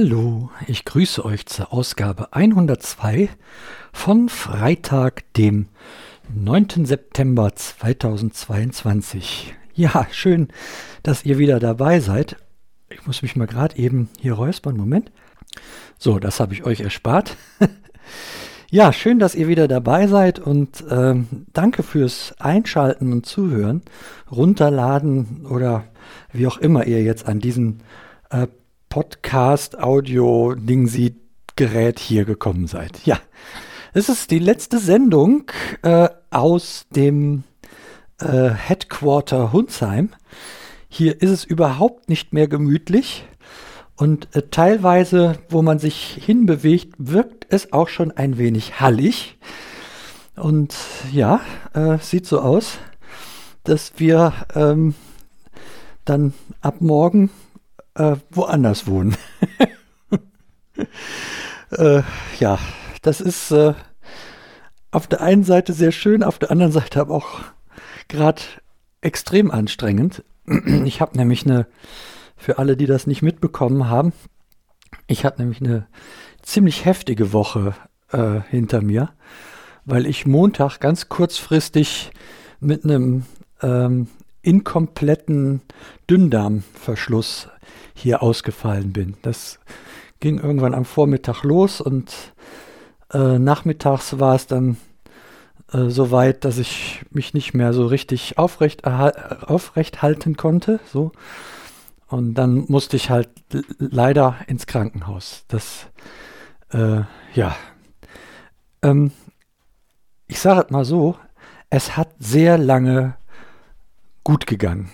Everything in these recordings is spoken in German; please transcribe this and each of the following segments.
Hallo, ich grüße euch zur Ausgabe 102 von Freitag, dem 9. September 2022. Ja, schön, dass ihr wieder dabei seid. Ich muss mich mal gerade eben hier räuspern. Moment. So, das habe ich euch erspart. ja, schön, dass ihr wieder dabei seid und ähm, danke fürs Einschalten und Zuhören, runterladen oder wie auch immer ihr jetzt an diesen äh, Podcast-Audio-Ding-Sie-Gerät hier gekommen seid. Ja, es ist die letzte Sendung äh, aus dem äh, Headquarter Hunsheim. Hier ist es überhaupt nicht mehr gemütlich und äh, teilweise, wo man sich hinbewegt, wirkt es auch schon ein wenig hallig. Und ja, äh, sieht so aus, dass wir ähm, dann ab morgen äh, woanders wohnen. äh, ja, das ist äh, auf der einen Seite sehr schön, auf der anderen Seite aber auch gerade extrem anstrengend. Ich habe nämlich eine, für alle, die das nicht mitbekommen haben, ich habe nämlich eine ziemlich heftige Woche äh, hinter mir, weil ich Montag ganz kurzfristig mit einem ähm, inkompletten Dünndarmverschluss hier ausgefallen bin. Das ging irgendwann am Vormittag los und äh, nachmittags war es dann äh, so weit, dass ich mich nicht mehr so richtig aufrecht, aufrecht halten konnte. So. Und dann musste ich halt leider ins Krankenhaus. Das, äh, ja. Ähm, ich sage es mal so, es hat sehr lange gut gegangen.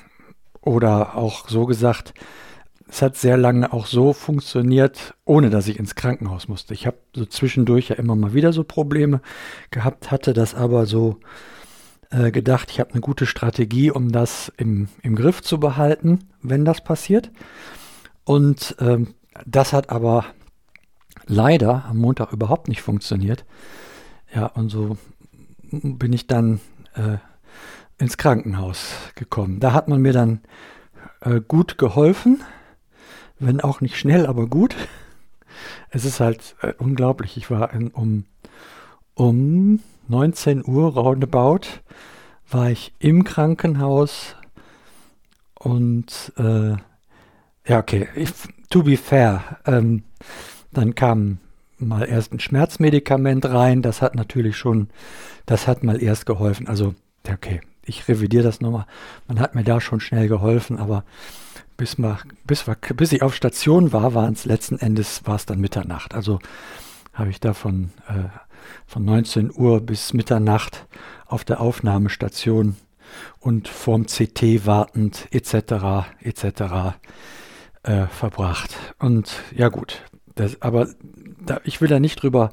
Oder auch so gesagt, es hat sehr lange auch so funktioniert, ohne dass ich ins Krankenhaus musste. Ich habe so zwischendurch ja immer mal wieder so Probleme gehabt, hatte das aber so äh, gedacht, ich habe eine gute Strategie, um das im, im Griff zu behalten, wenn das passiert. Und ähm, das hat aber leider am Montag überhaupt nicht funktioniert. Ja, und so bin ich dann äh, ins Krankenhaus gekommen. Da hat man mir dann äh, gut geholfen wenn auch nicht schnell, aber gut. Es ist halt äh, unglaublich. Ich war in, um, um 19 Uhr roundabout war ich im Krankenhaus und äh, ja, okay, if, to be fair, ähm, dann kam mal erst ein Schmerzmedikament rein, das hat natürlich schon, das hat mal erst geholfen. Also, okay, ich revidiere das nochmal. Man hat mir da schon schnell geholfen, aber bis, mal, bis, bis ich auf Station war, waren es letzten Endes war es dann Mitternacht. Also habe ich da von, äh, von 19 Uhr bis Mitternacht auf der Aufnahmestation und vorm CT wartend etc. etc. Äh, verbracht. Und ja gut, das, aber da, ich will da nicht drüber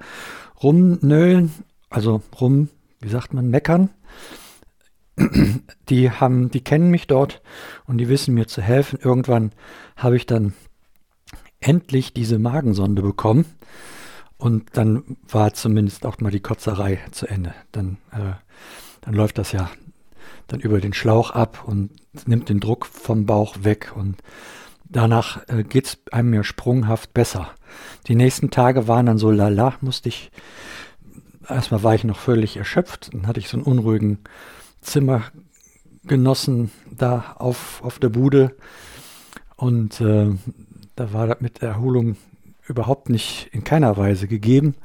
rumnölen, also rum, wie sagt man, meckern die haben, die kennen mich dort und die wissen mir zu helfen. Irgendwann habe ich dann endlich diese Magensonde bekommen und dann war zumindest auch mal die Kotzerei zu Ende. Dann, äh, dann läuft das ja dann über den Schlauch ab und nimmt den Druck vom Bauch weg und danach äh, geht es einem ja sprunghaft besser. Die nächsten Tage waren dann so lala, musste ich, erstmal war ich noch völlig erschöpft, dann hatte ich so einen unruhigen Zimmergenossen da auf, auf der Bude. Und äh, da war das mit Erholung überhaupt nicht in keiner Weise gegeben.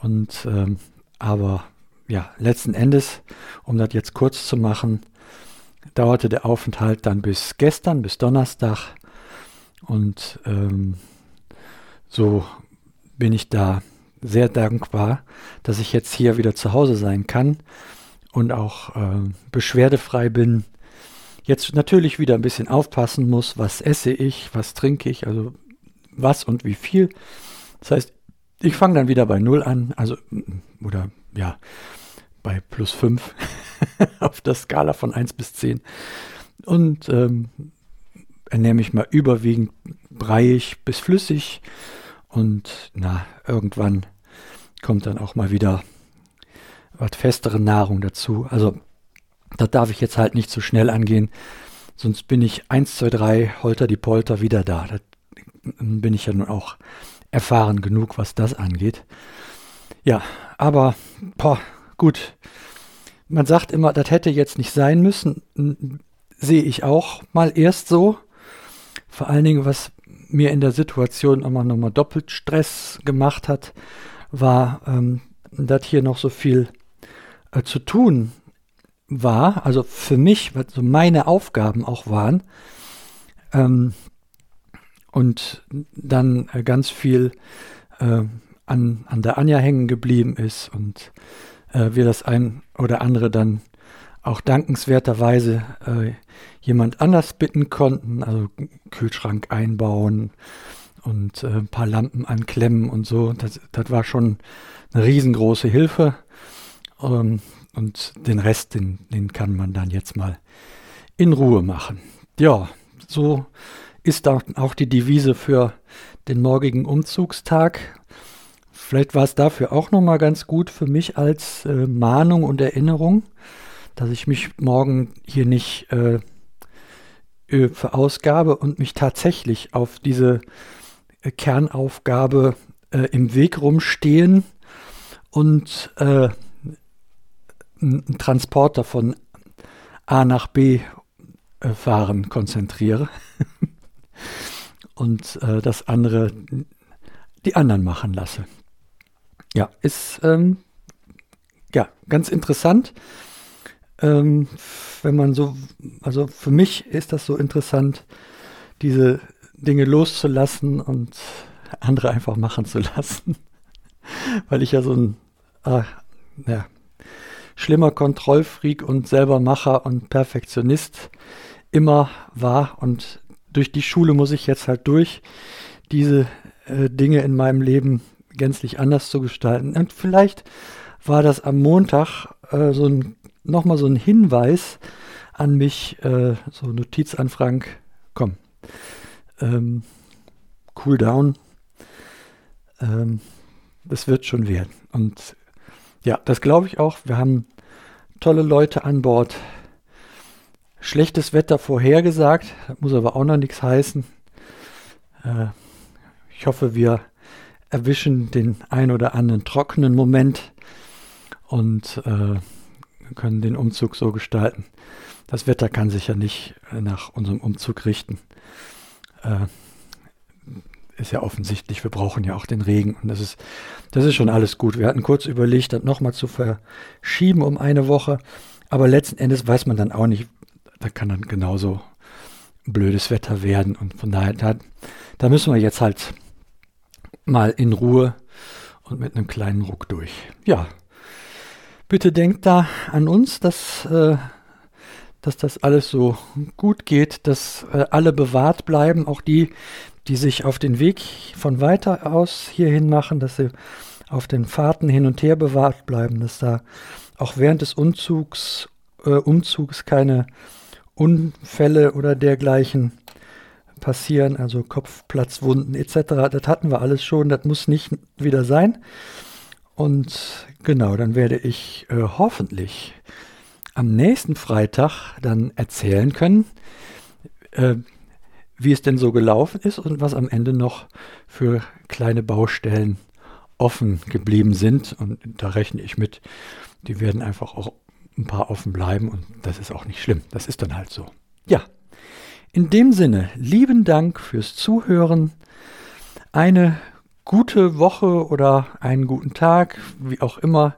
Und ähm, aber ja, letzten Endes, um das jetzt kurz zu machen, dauerte der Aufenthalt dann bis gestern, bis Donnerstag. Und ähm, so bin ich da sehr dankbar, dass ich jetzt hier wieder zu Hause sein kann und auch äh, beschwerdefrei bin. Jetzt natürlich wieder ein bisschen aufpassen muss, was esse ich, was trinke ich, also was und wie viel. Das heißt, ich fange dann wieder bei Null an, also oder ja, bei plus 5 auf der Skala von 1 bis 10 und ähm, ernähre mich mal überwiegend breiig bis flüssig und na, irgendwann kommt dann auch mal wieder was festere Nahrung dazu. Also da darf ich jetzt halt nicht zu so schnell angehen, sonst bin ich 1, 2, 3, holter die Polter wieder da. Das bin ich ja nun auch erfahren genug, was das angeht. Ja, aber boah, gut. Man sagt immer, das hätte jetzt nicht sein müssen. Sehe ich auch mal erst so. Vor allen Dingen, was mir in der Situation immer nochmal doppelt Stress gemacht hat, war, ähm, dass hier noch so viel äh, zu tun war, also für mich, was so meine Aufgaben auch waren. Ähm, und dann äh, ganz viel äh, an, an der Anja hängen geblieben ist und äh, wir das ein oder andere dann auch dankenswerterweise äh, jemand anders bitten konnten, also Kühlschrank einbauen und äh, ein paar Lampen anklemmen und so. Das, das war schon eine riesengroße Hilfe. Ähm, und den Rest, den, den kann man dann jetzt mal in Ruhe machen. Ja, so ist auch die Devise für den morgigen Umzugstag. Vielleicht war es dafür auch nochmal ganz gut für mich als äh, Mahnung und Erinnerung, dass ich mich morgen hier nicht äh, verausgabe und mich tatsächlich auf diese äh, Kernaufgabe äh, im Weg rumstehen und äh, einen Transporter von A nach B äh, fahren konzentriere und äh, das andere die anderen machen lasse. Ja, ist ähm, ja ganz interessant. Ähm, wenn man so, also für mich ist das so interessant, diese Dinge loszulassen und andere einfach machen zu lassen. Weil ich ja so ein, ah, ja, schlimmer Kontrollfreak und Selbermacher und Perfektionist immer war und durch die Schule muss ich jetzt halt durch, diese äh, Dinge in meinem Leben gänzlich anders zu gestalten. Und vielleicht war das am Montag äh, so ein, nochmal so ein Hinweis an mich, äh, so Notiz an Frank, komm, ähm, cool down, ähm, das wird schon werden. Und ja, das glaube ich auch. Wir haben tolle Leute an Bord. Schlechtes Wetter vorhergesagt, muss aber auch noch nichts heißen. Äh, ich hoffe, wir erwischen den ein oder anderen trockenen Moment und äh, können den Umzug so gestalten. Das Wetter kann sich ja nicht nach unserem Umzug richten. Äh, ist ja offensichtlich, wir brauchen ja auch den Regen und das ist, das ist schon alles gut. Wir hatten kurz überlegt, das nochmal zu verschieben um eine Woche, aber letzten Endes weiß man dann auch nicht, da kann dann genauso blödes Wetter werden und von daher, da, da müssen wir jetzt halt mal in Ruhe und mit einem kleinen Ruck durch. Ja, bitte denkt da an uns, dass, äh, dass das alles so gut geht, dass äh, alle bewahrt bleiben, auch die, die sich auf den Weg von weiter aus hierhin machen, dass sie auf den Fahrten hin und her bewahrt bleiben, dass da auch während des Umzugs, äh, Umzugs keine Unfälle oder dergleichen passieren, also Kopfplatzwunden etc. Das hatten wir alles schon, das muss nicht wieder sein. Und genau, dann werde ich äh, hoffentlich am nächsten Freitag dann erzählen können, äh, wie es denn so gelaufen ist und was am Ende noch für kleine Baustellen offen geblieben sind. Und da rechne ich mit, die werden einfach auch ein paar offen bleiben und das ist auch nicht schlimm. Das ist dann halt so. Ja, in dem Sinne, lieben Dank fürs Zuhören. Eine gute Woche oder einen guten Tag, wie auch immer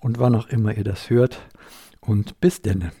und wann auch immer ihr das hört. Und bis denne.